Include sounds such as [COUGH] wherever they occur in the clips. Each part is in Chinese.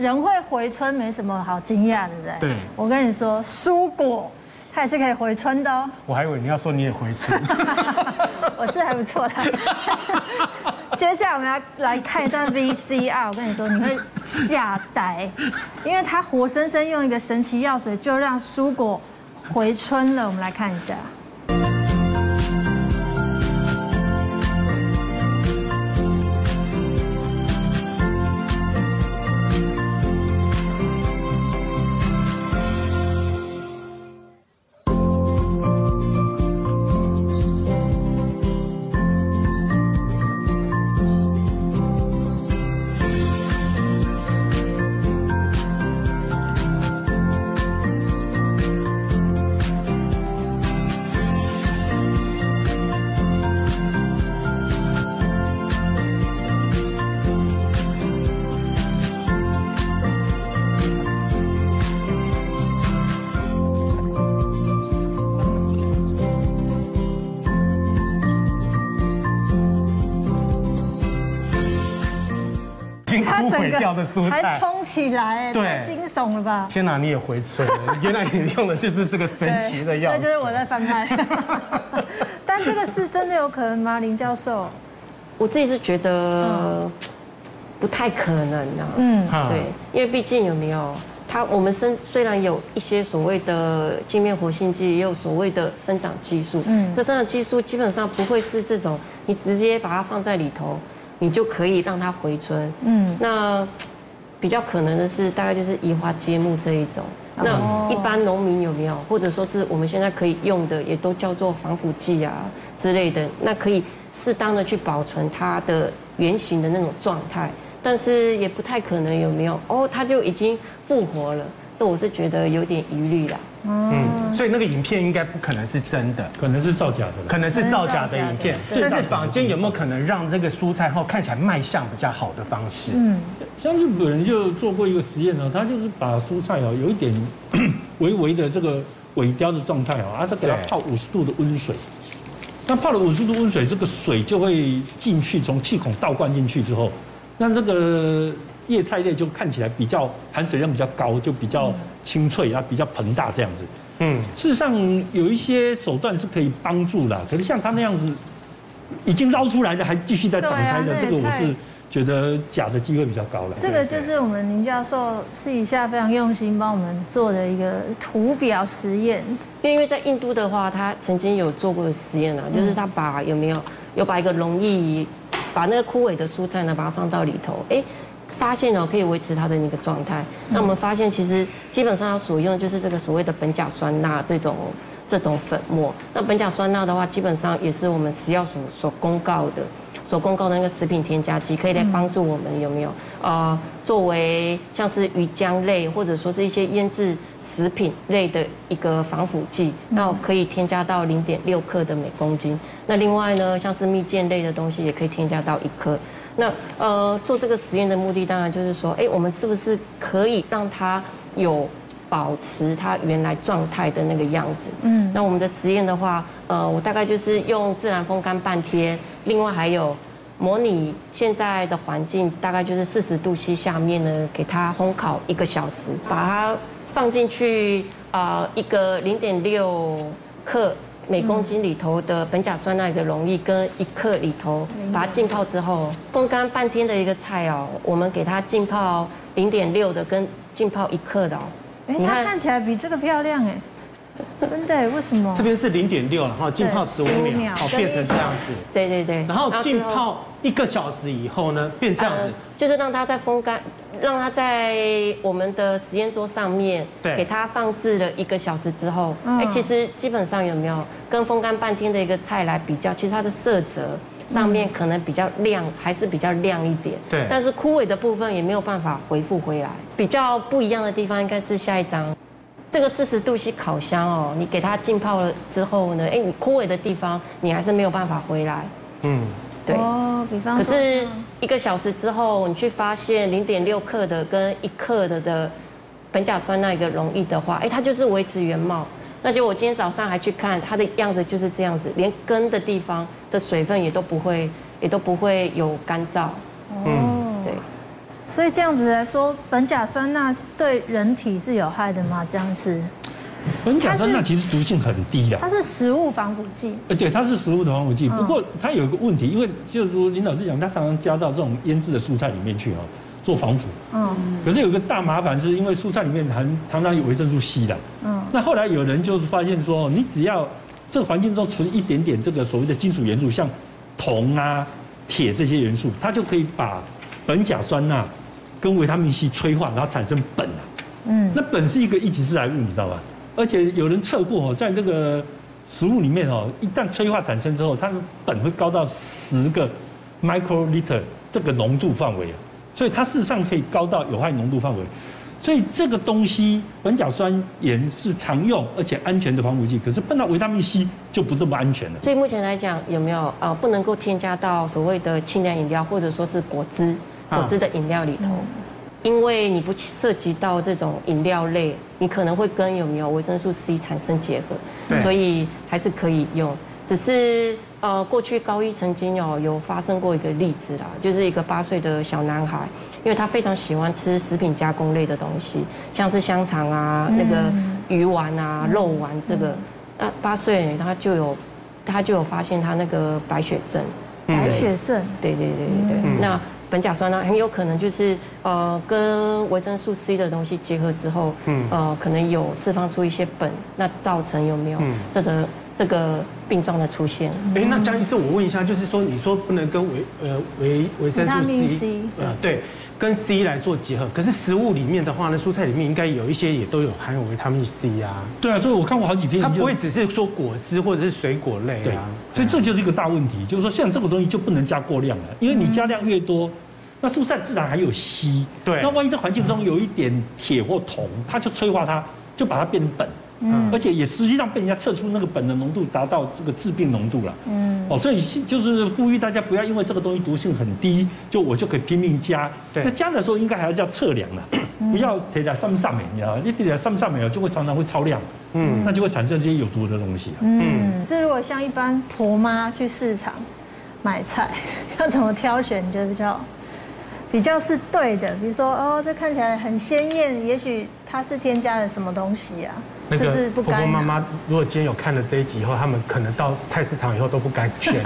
人会回春没什么好惊讶，对不对？对。我跟你说，蔬果它也是可以回春的哦。我还以为你要说你也回春。[LAUGHS] 我是还不错的。接下来我们要来看一段 VCR，我跟你说你会吓呆，因为它活生生用一个神奇药水就让蔬果回春了。我们来看一下。毁掉的蔬菜还通起来，对，太惊悚了吧！天哪，你也回春了！原来你用的就是这个神奇的药，那就是我在翻拍。[LAUGHS] 但这个是真的有可能吗，林教授？我自己是觉得不太可能啊。嗯，对，因为毕竟有没有它，我们生虽然有一些所谓的镜面活性剂，也有所谓的生长激素，嗯，这生长激素基本上不会是这种，你直接把它放在里头。你就可以让它回春，嗯，那比较可能的是，大概就是移花接木这一种。那一般农民有没有，或者说是我们现在可以用的，也都叫做防腐剂啊之类的，那可以适当的去保存它的原型的那种状态，但是也不太可能有没有？哦，它就已经复活了。这我是觉得有点疑虑啦。嗯，所以那个影片应该不可能是真的，可能是造假的，可能是造假的影片。但是坊间有没有可能让这个蔬菜后看起来卖相比较好的方式？嗯，像日本人就做过一个实验呢，他就是把蔬菜哦有一点 [COUGHS] 微微的这个萎凋的状态哦，啊，他给它泡五十度的温水，那泡了五十度温水，这个水就会进去，从气孔倒灌进去之后，那这个。叶菜类就看起来比较含水量比较高，就比较清脆啊，比较膨大这样子。嗯，事实上有一些手段是可以帮助的，可是像它那样子已经捞出来的还继续在展开的，这个我是觉得假的机会比较高了。这个就是我们林教授私底下非常用心帮我们做的一个图表实验。因为在印度的话，他曾经有做过的实验啊，就是他把有没有有把一个容易，把那个枯萎的蔬菜呢，把它放到里头，哎。发现哦，可以维持它的那个状态。那我们发现，其实基本上它所用的就是这个所谓的苯甲酸钠这种这种粉末。那苯甲酸钠的话，基本上也是我们食药所所公告的，所公告的那个食品添加剂，可以来帮助我们有没有？呃，作为像是鱼浆类或者说是一些腌制食品类的一个防腐剂，那可以添加到零点六克的每公斤。那另外呢，像是蜜饯类的东西，也可以添加到一克。那呃，做这个实验的目的当然就是说，哎，我们是不是可以让它有保持它原来状态的那个样子？嗯，那我们的实验的话，呃，我大概就是用自然风干半天，另外还有模拟现在的环境，大概就是四十度 C 下面呢，给它烘烤一个小时，把它放进去啊、呃，一个零点六克。每公斤里头的苯甲酸钠的溶液跟一克里头，把它浸泡之后，风干半天的一个菜哦，我们给它浸泡零点六的跟浸泡一克的哦。哎，它看起来比这个漂亮哎。[LAUGHS] 真的？为什么？这边是零点六，然后浸泡十五秒，好变成这样子。对对对。然后浸泡一个小时以后呢，变这样子。就是让它在风干，让它在我们的实验桌上面，对，给它放置了一个小时之后，哎，其实基本上有没有跟风干半天的一个菜来比较，其实它的色泽上面可能比较亮，还是比较亮一点。对。但是枯萎的部分也没有办法回复回来。比较不一样的地方应该是下一张。这个四十度 C 烤箱哦，你给它浸泡了之后呢，哎，你枯萎的地方你还是没有办法回来。嗯，对。哦，比方说。可是一个小时之后，你去发现零点六克的跟一克的的苯甲酸那个溶液的话，哎，它就是维持原貌。那就我今天早上还去看它的样子就是这样子，连根的地方的水分也都不会，也都不会有干燥。嗯，对。所以这样子来说，苯甲酸钠对人体是有害的吗？这样是？苯甲酸钠其实毒性很低的，它是食物防腐剂。呃，对，它是食物的防腐剂。不过它有一个问题，因为就是说林老师讲，它常常加到这种腌制的蔬菜里面去哦，做防腐。嗯。可是有个大麻烦，是因为蔬菜里面含常常有维生素 C 的。嗯。那后来有人就是发现说，你只要这个环境中存一点点这个所谓的金属元素，像铜啊、铁这些元素，它就可以把苯甲酸钠跟维他命 C 催化，然后产生苯啊。嗯。那苯是一个一级致癌物，你知道吧？而且有人测过哦，在这个食物里面哦，一旦催化产生之后，它的苯会高到十个 microliter 这个浓度范围啊，所以它事实上可以高到有害浓度范围。所以这个东西苯甲酸盐是常用而且安全的防腐剂，可是碰到维他命 C 就不这么安全了。所以目前来讲，有没有呃不能够添加到所谓的清凉饮料或者说是果汁果汁的饮料里头？因为你不涉及到这种饮料类，你可能会跟有没有维生素 C 产生结合，所以还是可以用。只是呃，过去高一曾经有有发生过一个例子啦，就是一个八岁的小男孩，因为他非常喜欢吃食品加工类的东西，像是香肠啊、那个鱼丸啊、肉丸这个，那八岁他就有他就有发现他那个白血症，白血症，对对对对对，那。苯甲酸钠很有可能就是呃跟维生素 C 的东西结合之后，嗯，呃可能有释放出一些苯，那造成有没有这个这个病状的出现？哎，那江医师，我问一下，就是说你说不能跟维呃维维生素 C，呃对，跟 C 来做结合，可是食物里面的话呢，蔬菜里面应该有一些也都有含有维他命 C 啊。对啊，所以我看过好几篇，它不会只是说果汁或者是水果类啊。所以这就是一个大问题，就是说像这个东西就不能加过量了，因为你加量越多。那蔬菜自然还有硒，对。那万一在环境中有一点铁或铜，它就催化它，就把它变苯。嗯。而且也实际上被人家测出那个苯的浓度达到这个致病浓度了。嗯。哦，所以就是呼吁大家不要因为这个东西毒性很低，就我就可以拼命加。对。那加的时候应该还是要测量的，不要贴在上面上面，你知道吗？你贴在上面上面就会常常会超量。嗯。那就会产生这些有毒的东西。嗯。是如果像一般婆妈去市场买菜，[LAUGHS] 要怎么挑选？你觉得比较？比较是对的，比如说哦，这看起来很鲜艳，也许它是添加了什么东西啊？那个婆婆妈妈，如果今天有看了这一集以后，他们可能到菜市场以后都不敢选。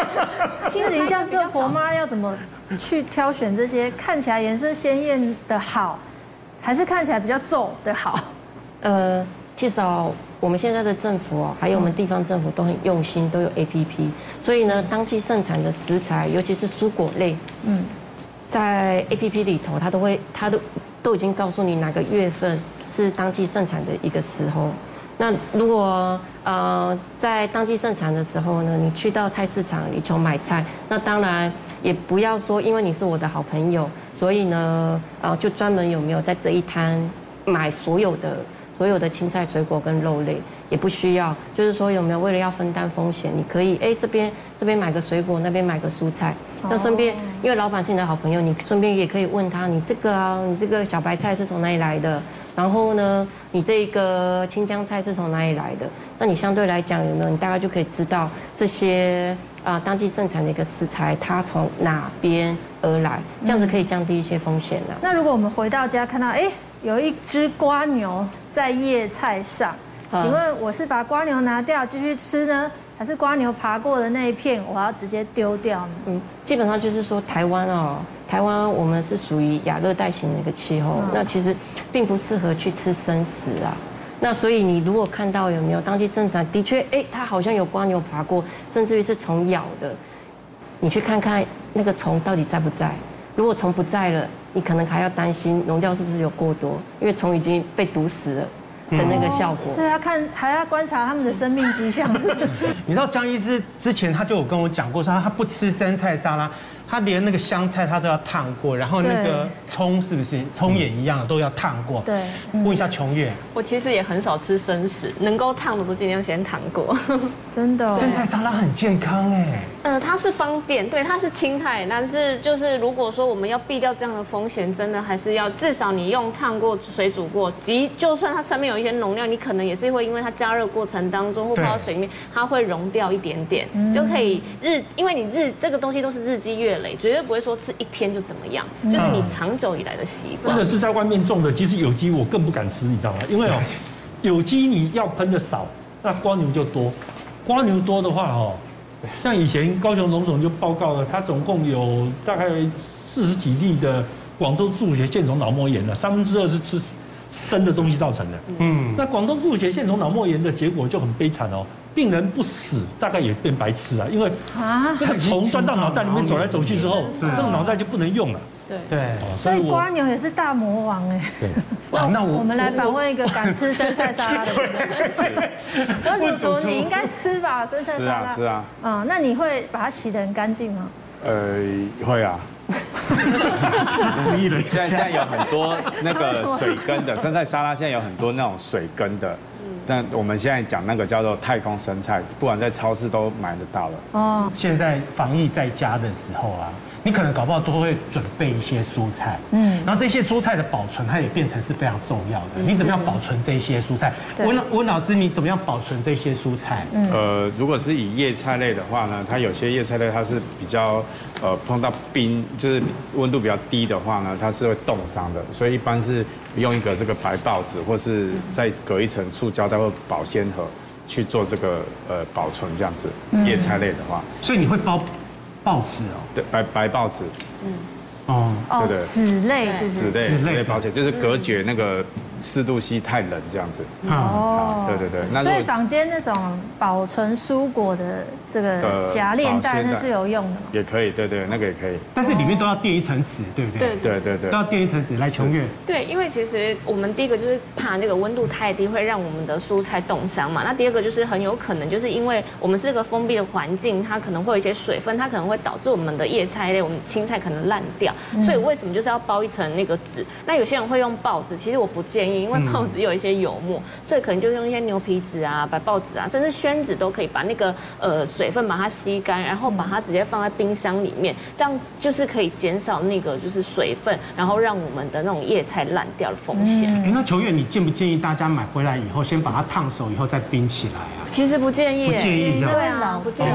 [LAUGHS] 其实您这样说，婆妈要怎么去挑选这些看起来颜色鲜艳的好，还是看起来比较皱的好？[LAUGHS] 呃，其实哦，我们现在的政府哦，还有我们地方政府都很用心，都有 APP，所以呢，当季盛产的食材，尤其是蔬果类，嗯。在 APP 里头，它都会，它都都已经告诉你哪个月份是当季盛产的一个时候。那如果呃在当季盛产的时候呢，你去到菜市场里头买菜，那当然也不要说因为你是我的好朋友，所以呢呃就专门有没有在这一摊买所有的所有的青菜、水果跟肉类。也不需要，就是说有没有为了要分担风险，你可以哎这边这边买个水果，那边买个蔬菜，那顺便因为老板是你的好朋友，你顺便也可以问他，你这个啊，你这个小白菜是从哪里来的？然后呢，你这个青江菜是从哪里来的？那你相对来讲有没有？你大概就可以知道这些啊当季盛产的一个食材，它从哪边而来，这样子可以降低一些风险呢、啊。那如果我们回到家看到哎有一只瓜牛在叶菜上。请问我是把瓜牛拿掉继续吃呢，还是瓜牛爬过的那一片我要直接丢掉呢？嗯，基本上就是说台湾哦，台湾我们是属于亚热带型的一个气候，那其实并不适合去吃生食啊。那所以你如果看到有没有当季生产，的确，哎，它好像有瓜牛爬过，甚至于是虫咬的，你去看看那个虫到底在不在。如果虫不在了，你可能还要担心农药是不是有过多，因为虫已经被毒死了。的那个效果，所以要看还要观察他们的生命迹象。[LAUGHS] 你知道江医师之前他就有跟我讲过，说他他不吃生菜沙拉。他连那个香菜他都要烫过，然后那个葱是不是葱也一样都要烫过？对，问一下琼月，我其实也很少吃生食，能够烫的都尽量先烫过。[LAUGHS] 真的，生菜沙拉很健康哎。呃，它是方便，对，它是青菜，但是就是如果说我们要避掉这样的风险，真的还是要至少你用烫过、水煮过，即就算它上面有一些农药，你可能也是会因为它加热过程当中或泡到水里面，它会溶掉一点点，就可以日，因为你日这个东西都是日积月累，绝对不会说吃一天就怎么样，就是你长久以来的习惯。或者是在外面种的，其实有机我更不敢吃，你知道吗？因为哦，[LAUGHS] 有机你要喷的少，那瓜牛就多，瓜牛多的话哦，像以前高雄荣总就报告了，他总共有大概四十几例的广州猪血线虫脑膜炎了，三分之二是吃生的东西造成的。嗯，那广东猪血线虫脑膜炎的结果就很悲惨哦。病人不死，大概也变白痴了，因为啊，那个虫钻到脑袋里面走来走去之后，这个脑袋就不能用了。对对，所以瓜牛也是大魔王哎。对，[LAUGHS] 那我我们来访问一个敢吃生菜沙拉的人。[LAUGHS] 温主厨，你应该吃吧，生菜沙拉。是啊，是啊。嗯，那你会把它洗得很干净吗？呃，会啊。[LAUGHS] 现在现在有很多那个水根的生菜沙拉，现在有很多那种水根的。但我们现在讲那个叫做太空生菜，不管在超市都买得到了。哦，现在防疫在家的时候啊，你可能搞不好都会准备一些蔬菜。嗯，然后这些蔬菜的保存，它也变成是非常重要的。你怎么样保存这些蔬菜？温温老师，你怎么样保存这些蔬菜？嗯，呃，如果是以叶菜类的话呢，它有些叶菜类它是比较呃碰到冰，就是温度比较低的话呢，它是会冻伤的，所以一般是。用一个这个白报纸，或是再隔一层塑胶袋或保鲜盒去做这个呃保存，这样子叶菜类的话，所以你会包报纸哦？对，白白报纸。嗯。哦。对对。纸类是不是？纸类，纸类保鲜就是隔绝那个。四度 C 太冷这样子。哦，对对对，那所以房间那种保存蔬果的这个夹链袋那是有用的吗？也可以，对对，那个也可以，但是里面都要垫一层纸，对不对？对对对。对，都要垫一层纸来穷月。对，因为其实我们第一个就是怕那个温度太低会让我们的蔬菜冻伤嘛，那第二个就是很有可能就是因为我们是个封闭的环境，它可能会有一些水分，它可能会导致我们的叶菜类、我们青菜可能烂掉，所以为什么就是要包一层那个纸？那有些人会用报纸，其实我不建议。因为报纸有一些油墨，所以可能就用一些牛皮纸啊、白报纸啊，甚至宣纸都可以把那个呃水分把它吸干，然后把它直接放在冰箱里面，这样就是可以减少那个就是水分，然后让我们的那种叶菜烂掉的风险。哎，那球月，你建不建议大家买回来以后先把它烫熟以后再冰起来啊？其实不建议，不建议，对啊，不建议。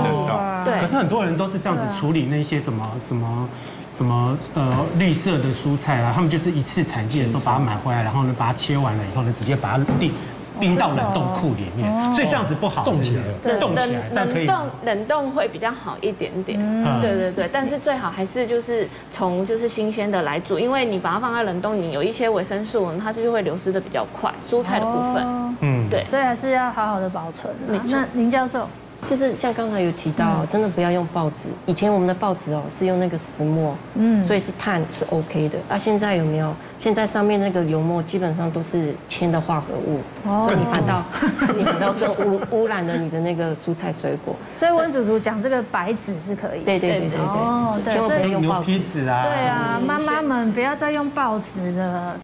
对，可是很多人都是这样子处理那些什么什么。什么呃绿色的蔬菜啊，他们就是一次产季的时候把它买回来，然后呢把它切完了以后呢，直接把它冰冰到冷冻库里面，所以这样子不好，冻起来，冻起来，这样可以。冷冻冷冻会比较好一点点，对对对，但是最好还是就是从就是新鲜的来煮，因为你把它放在冷冻，你有一些维生素，它就会流失的比较快，蔬菜的部分，嗯，对，所以还是要好好的保存。那林教授。就是像刚才有提到，真的不要用报纸。以前我们的报纸哦是用那个石墨，嗯，所以是碳是 OK 的。啊，现在有没有？现在上面那个油墨基本上都是铅的化合物，所以你反倒 [LAUGHS] 你反倒更污污染了你的那个蔬菜水果。所以温主厨讲这个白纸是可以。对对对对对，哦，千万不要用牛皮纸啊。对啊，妈妈们不要再用报纸了。